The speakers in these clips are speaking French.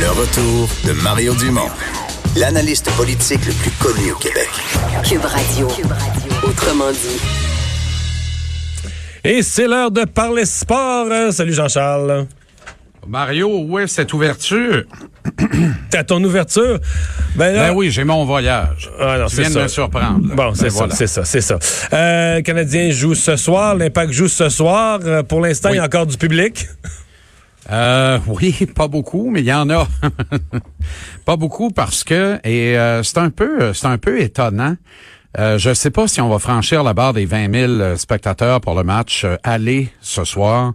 Le retour de Mario Dumont, l'analyste politique le plus connu au Québec. Cube Radio. Autrement dit. Et c'est l'heure de parler sport. Salut Jean-Charles. Mario, où est cette ouverture? T'as ton ouverture? Ben, là, ben oui, j'ai mon voyage. Ah non, tu viens de me surprendre. Bon, c'est ben ça, c'est ça, c'est ça. Euh, Canadien joue ce soir, l'Impact joue ce soir. Euh, pour l'instant, il y a encore du public. Euh, oui, pas beaucoup, mais il y en a. pas beaucoup parce que et euh, c'est un peu c'est un peu étonnant. Euh, je ne sais pas si on va franchir la barre des 20 000 spectateurs pour le match aller ce soir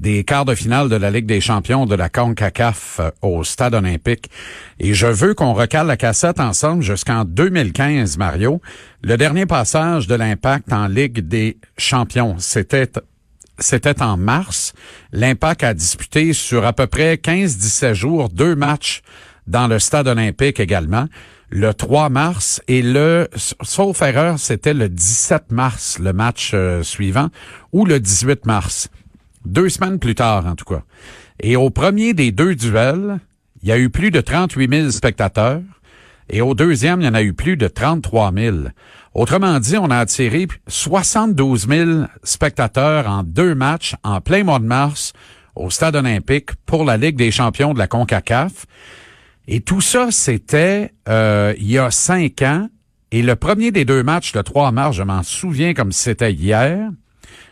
des quarts de finale de la Ligue des champions de la CONCACAF au Stade olympique. Et je veux qu'on recale la cassette ensemble jusqu'en 2015, Mario. Le dernier passage de l'Impact en Ligue des champions, c'était c'était en mars. L'Impact a disputé sur à peu près 15-17 jours deux matchs dans le stade olympique également. Le 3 mars et le, sauf erreur, c'était le 17 mars, le match euh, suivant, ou le 18 mars. Deux semaines plus tard, en tout cas. Et au premier des deux duels, il y a eu plus de 38 000 spectateurs. Et au deuxième, il y en a eu plus de 33 000. Autrement dit, on a attiré 72 000 spectateurs en deux matchs en plein mois de mars au Stade olympique pour la Ligue des champions de la CONCACAF. Et tout ça, c'était euh, il y a cinq ans. Et le premier des deux matchs, le 3 mars, je m'en souviens comme si c'était hier,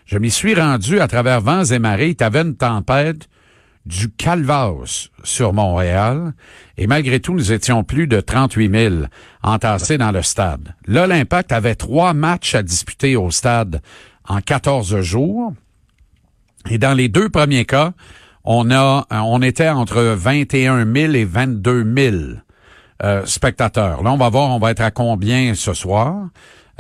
je m'y suis rendu à travers vents et marées. Il y avait une tempête du Calvas sur Montréal. Et malgré tout, nous étions plus de 38 000 entassés dans le stade. Là, l'Impact avait trois matchs à disputer au stade en 14 jours. Et dans les deux premiers cas, on a, on était entre 21 000 et 22 000 euh, spectateurs. Là, on va voir, on va être à combien ce soir.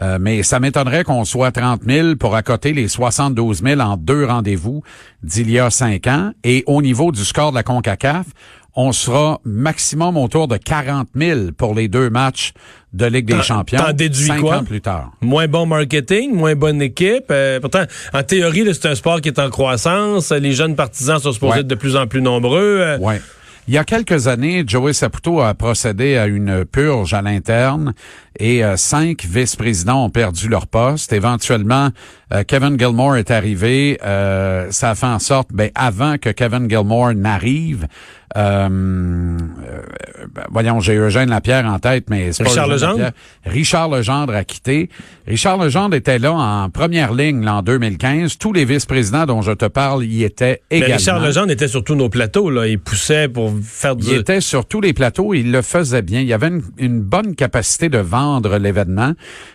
Euh, mais ça m'étonnerait qu'on soit 30 000 pour accoter les 72 000 en deux rendez-vous d'il y a cinq ans. Et au niveau du score de la CONCACAF, on sera maximum autour de 40 000 pour les deux matchs de Ligue des Champions. T'en déduis quoi? ans plus tard. Moins bon marketing, moins bonne équipe. Euh, pourtant, en théorie, c'est un sport qui est en croissance. Les jeunes partisans sont supposés être de plus en plus nombreux. Euh. Ouais. Il y a quelques années, Joey Saputo a procédé à une purge à l'interne et euh, cinq vice-présidents ont perdu leur poste. Éventuellement, euh, Kevin Gilmore est arrivé. Euh, ça a fait en sorte, ben, avant que Kevin Gilmore n'arrive, euh, ben, voyons, j'ai Eugène Lapierre en tête, mais c'est Richard Legendre? Richard Legendre a quitté. Richard Legendre était là en première ligne en 2015. Tous les vice-présidents dont je te parle y étaient également. Mais Richard Legendre était sur tous nos plateaux. Là. Il poussait pour faire du... Il était sur tous les plateaux. Il le faisait bien. Il y avait une, une bonne capacité de l'événement.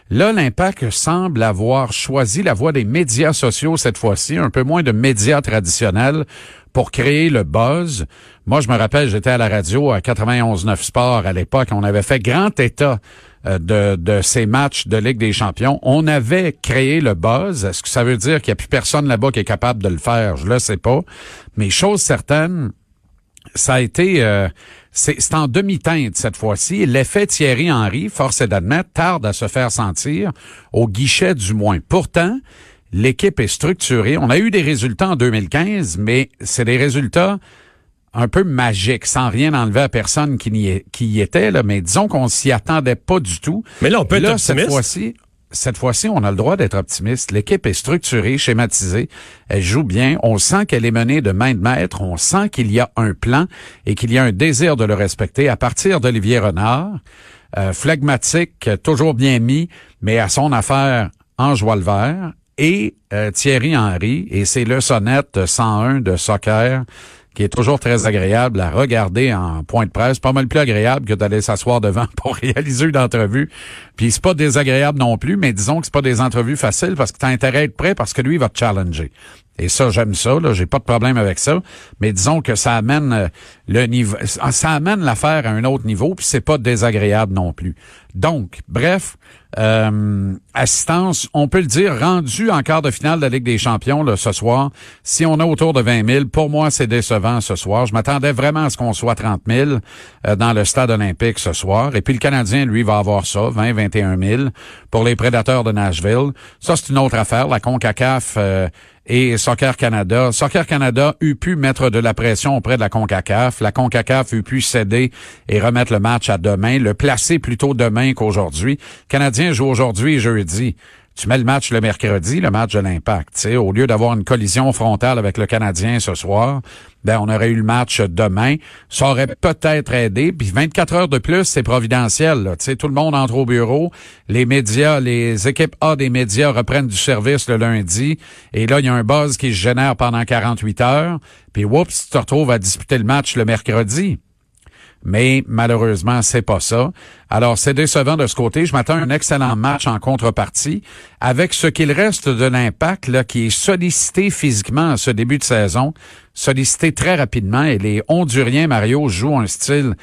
Là, l'impact semble avoir choisi la voie des médias sociaux cette fois-ci, un peu moins de médias traditionnels pour créer le buzz. Moi, je me rappelle, j'étais à la radio à 91.9 Sport à l'époque. On avait fait grand état euh, de, de ces matchs de Ligue des champions. On avait créé le buzz. Est-ce que ça veut dire qu'il n'y a plus personne là-bas qui est capable de le faire? Je le sais pas. Mais chose certaine, ça a été... Euh, c'est en demi-teinte cette fois-ci. L'effet Thierry Henry, force est d'admettre, tarde à se faire sentir, au guichet du moins. Pourtant, l'équipe est structurée. On a eu des résultats en 2015, mais c'est des résultats un peu magiques, sans rien enlever à personne qui y, qui y était, là, mais disons qu'on s'y attendait pas du tout. Mais là, on peut être cette fois-ci, cette fois-ci, on a le droit d'être optimiste. L'équipe est structurée, schématisée. Elle joue bien. On sent qu'elle est menée de main de maître. On sent qu'il y a un plan et qu'il y a un désir de le respecter à partir d'Olivier Renard. Euh, phlegmatique, toujours bien mis, mais à son affaire en joie. Et euh, Thierry Henry, et c'est le sonnette 101 de soccer qui est toujours très agréable à regarder en point de presse, pas mal plus agréable que d'aller s'asseoir devant pour réaliser une entrevue. Puis c'est pas désagréable non plus, mais disons que c'est pas des entrevues faciles parce que tu as intérêt à être prêt parce que lui va te challenger. Et ça, j'aime ça, là, j'ai pas de problème avec ça. Mais disons que ça amène euh, le niveau, ça amène l'affaire à un autre niveau, puis c'est pas désagréable non plus. Donc, bref, euh, assistance, on peut le dire, rendu en quart de finale de la Ligue des Champions là, ce soir. Si on a autour de 20 000, pour moi, c'est décevant ce soir. Je m'attendais vraiment à ce qu'on soit 30 000 euh, dans le stade olympique ce soir. Et puis le Canadien, lui, va avoir ça, 20, 21 000 pour les prédateurs de Nashville. Ça, c'est une autre affaire. La CONCACAF et Soccer Canada. Soccer Canada eut pu mettre de la pression auprès de la CONCACAF. La CONCACAF eut pu céder et remettre le match à demain, le placer plutôt demain qu'aujourd'hui. Canadien joue aujourd'hui et jeudi tu mets le match le mercredi, le match de l'impact. Au lieu d'avoir une collision frontale avec le Canadien ce soir, ben on aurait eu le match demain. Ça aurait peut-être aidé. Puis 24 heures de plus, c'est providentiel. Là. Tout le monde entre au bureau. Les médias, les équipes A des médias reprennent du service le lundi. Et là, il y a un buzz qui se génère pendant 48 heures. Puis oups, tu te retrouves à disputer le match le mercredi mais malheureusement, c'est pas ça. Alors, c'est décevant de ce côté. Je m'attends à un excellent match en contrepartie avec ce qu'il reste de l'impact là, qui est sollicité physiquement à ce début de saison, sollicité très rapidement. Et les Honduriens, Mario, jouent un style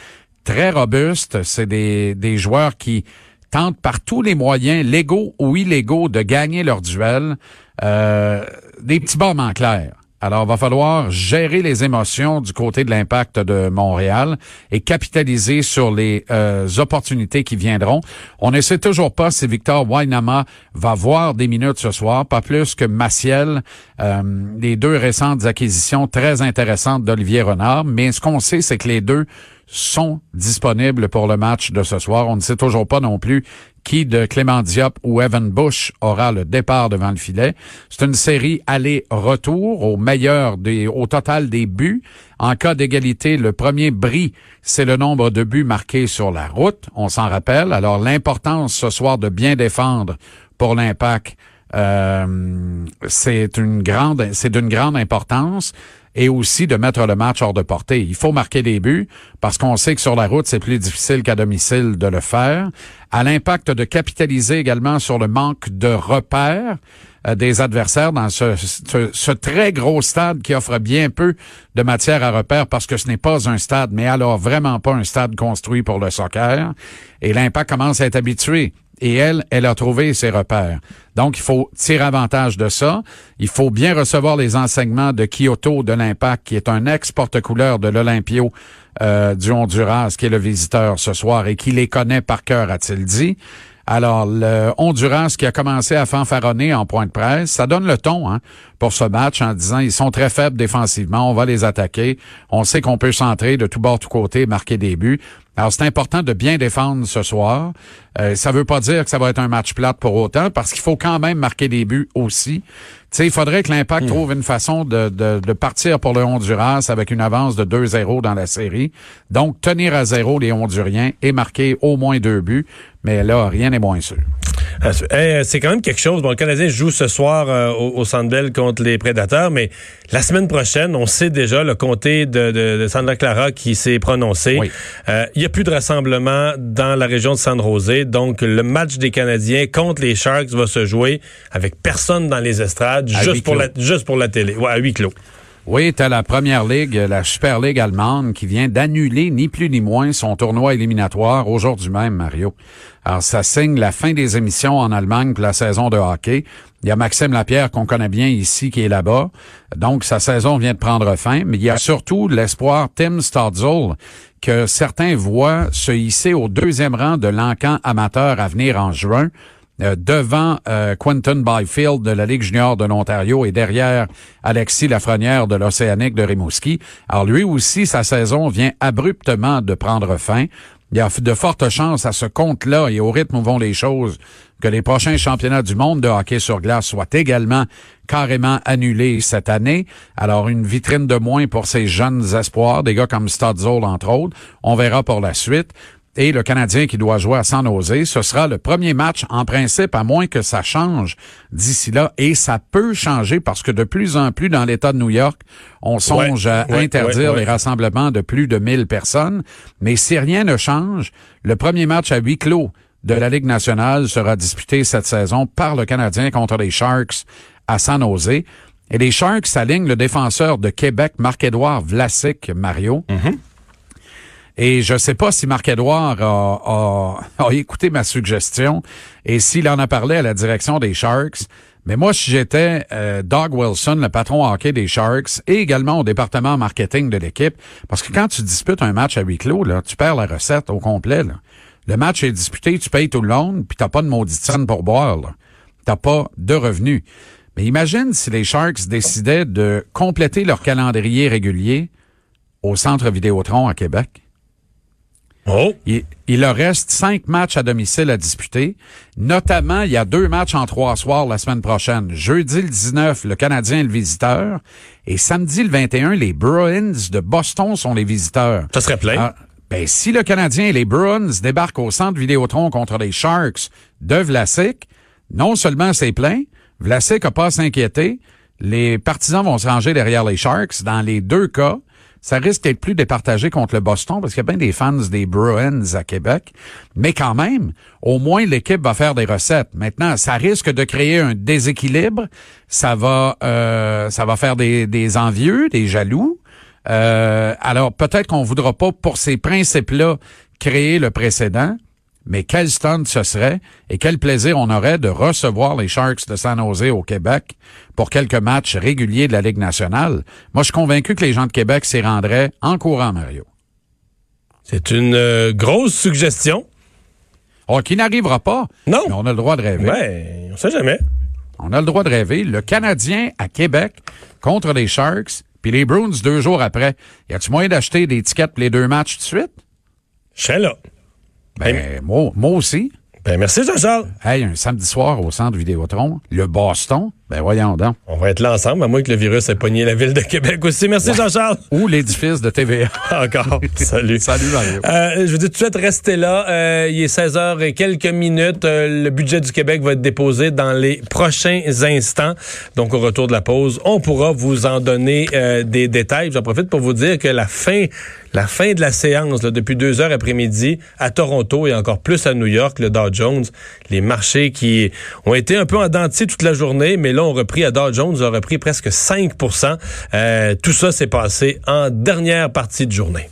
très robuste. C'est des, des joueurs qui tentent par tous les moyens, légaux ou illégaux, de gagner leur duel. Euh, des petits bombes en clair. Alors, va falloir gérer les émotions du côté de l'impact de Montréal et capitaliser sur les euh, opportunités qui viendront. On ne sait toujours pas si Victor Wainama va voir des minutes ce soir, pas plus que Maciel, euh, les deux récentes acquisitions très intéressantes d'Olivier Renard. Mais ce qu'on sait, c'est que les deux sont disponibles pour le match de ce soir. On ne sait toujours pas non plus qui de Clément Diop ou Evan Bush aura le départ devant le filet. C'est une série aller-retour au meilleur des, au total des buts. En cas d'égalité, le premier bris, c'est le nombre de buts marqués sur la route. On s'en rappelle. Alors, l'importance ce soir de bien défendre pour l'impact, euh, c'est d'une grande importance et aussi de mettre le match hors de portée. Il faut marquer des buts parce qu'on sait que sur la route, c'est plus difficile qu'à domicile de le faire. À l'impact de capitaliser également sur le manque de repères euh, des adversaires dans ce, ce, très gros stade qui offre bien peu de matière à repère parce que ce n'est pas un stade, mais alors vraiment pas un stade construit pour le soccer. Et l'impact commence à être habitué et elle, elle a trouvé ses repères. Donc, il faut tirer avantage de ça. Il faut bien recevoir les enseignements de Kyoto de l'Impact, qui est un ex-porte-couleur de l'Olympio euh, du Honduras, qui est le visiteur ce soir et qui les connaît par cœur, a-t-il dit. Alors, le Honduras qui a commencé à fanfaronner en point de presse, ça donne le ton hein, pour ce match en disant ils sont très faibles défensivement, on va les attaquer, on sait qu'on peut centrer de tout bord, tout côté, marquer des buts. Alors, c'est important de bien défendre ce soir. Euh, ça veut pas dire que ça va être un match plate pour autant, parce qu'il faut quand même marquer des buts aussi. Sais, il faudrait que l'Impact hmm. trouve une façon de, de, de, partir pour le Honduras avec une avance de 2-0 dans la série. Donc, tenir à zéro les Honduriens et marquer au moins deux buts. Mais là, rien n'est moins sûr. Ah, euh, c'est quand même quelque chose. Bon, le Canadien joue ce soir euh, au, au Centre contre les Prédateurs, mais la semaine prochaine, on sait déjà le comté de, de, de Santa Clara qui s'est prononcé. Euh, il y a plus de rassemblement dans la région de San José, donc le match des Canadiens contre les Sharks va se jouer avec personne dans les estrades, juste pour, la, juste pour la télé, ouais, à huis clos. Oui, tu la première ligue, la Super League allemande, qui vient d'annuler ni plus ni moins son tournoi éliminatoire aujourd'hui même, Mario. Alors, ça signe la fin des émissions en Allemagne pour la saison de hockey. Il y a Maxime Lapierre qu'on connaît bien ici qui est là-bas. Donc, sa saison vient de prendre fin. Mais il y a surtout l'espoir Tim Stadzel que certains voient se hisser au deuxième rang de l'encan amateur à venir en juin. Euh, devant euh, Quentin Byfield de la Ligue junior de l'Ontario et derrière Alexis Lafrenière de l'Océanique de Rimouski. Alors lui aussi, sa saison vient abruptement de prendre fin. Il y a de fortes chances à ce compte-là et au rythme où vont les choses que les prochains championnats du monde de hockey sur glace soient également carrément annulés cette année. Alors, une vitrine de moins pour ces jeunes espoirs, des gars comme Stadzol, entre autres. On verra pour la suite et le Canadien qui doit jouer à San Jose. Ce sera le premier match en principe, à moins que ça change d'ici là. Et ça peut changer parce que de plus en plus dans l'État de New York, on songe à interdire les rassemblements de plus de 1000 personnes. Mais si rien ne change, le premier match à huis clos de la Ligue nationale sera disputé cette saison par le Canadien contre les Sharks à San Jose. Et les Sharks s'alignent le défenseur de Québec, Marc-Édouard Vlasic, Mario. Mm-hmm. Et je ne sais pas si Marc-Edouard a, écouté ma suggestion et s'il en a parlé à la direction des Sharks. Mais moi, si j'étais euh, Doug Wilson, le patron hockey des Sharks, et également au département marketing de l'équipe, parce que quand tu disputes un match à huis clos, là, tu perds la recette au complet. Le match est disputé, tu payes tout le long, puis t'as pas de maudite scène pour boire. T'as pas de revenus. Mais imagine si les Sharks décidaient de compléter leur calendrier régulier au Centre Vidéotron à Québec. Oh. Il, il leur reste cinq matchs à domicile à disputer. Notamment, il y a deux matchs en trois soirs la semaine prochaine. Jeudi le 19, le Canadien est le visiteur. Et samedi le 21, les Bruins de Boston sont les visiteurs. Ça serait plein. Ah, ben, si le Canadien et les Bruins débarquent au centre Vidéotron contre les Sharks de Vlasic, non seulement c'est plein, Vlasic n'a pas à s'inquiéter, les partisans vont se ranger derrière les Sharks. Dans les deux cas, ça risque d'être plus départagé contre le Boston parce qu'il y a bien des fans des Bruins à Québec. Mais quand même, au moins l'équipe va faire des recettes. Maintenant, ça risque de créer un déséquilibre. Ça va, euh, ça va faire des, envieux, des jaloux. Euh, alors peut-être qu'on voudra pas pour ces principes-là créer le précédent. Mais quel stunt ce serait et quel plaisir on aurait de recevoir les Sharks de San Jose au Québec pour quelques matchs réguliers de la Ligue nationale? Moi, je suis convaincu que les gens de Québec s'y rendraient en courant, Mario. C'est une euh, grosse suggestion. Oh, qui n'arrivera pas? Non. Mais on a le droit de rêver. Ouais, on sait jamais. On a le droit de rêver. Le Canadien à Québec contre les Sharks, puis les Bruins deux jours après. Y a-tu moyen d'acheter des tickets pour les deux matchs tout de suite? Je là. Ben, moi, moi aussi. Ben, merci, Jean-Charles. Hey, un samedi soir au centre Vidéotron, le Boston, ben voyons donc. On va être là ensemble, à moins que le virus ait pogné la ville de Québec aussi. Merci, Jean-Charles. Ou l'édifice de TVA. Encore. Salut. Salut, Mario. Euh, je vous dis tout de suite, restez là. Euh, il est 16 h et quelques minutes. Euh, le budget du Québec va être déposé dans les prochains instants. Donc, au retour de la pause, on pourra vous en donner euh, des détails. J'en profite pour vous dire que la fin, la fin de la séance, là, depuis deux heures après-midi, à Toronto et encore plus à New York, le Dow Jones, les marchés qui ont été un peu en dentier toute la journée, mais là, on repris à Dow Jones, a repris presque 5% euh, Tout ça s'est passé en dernière partie de journée.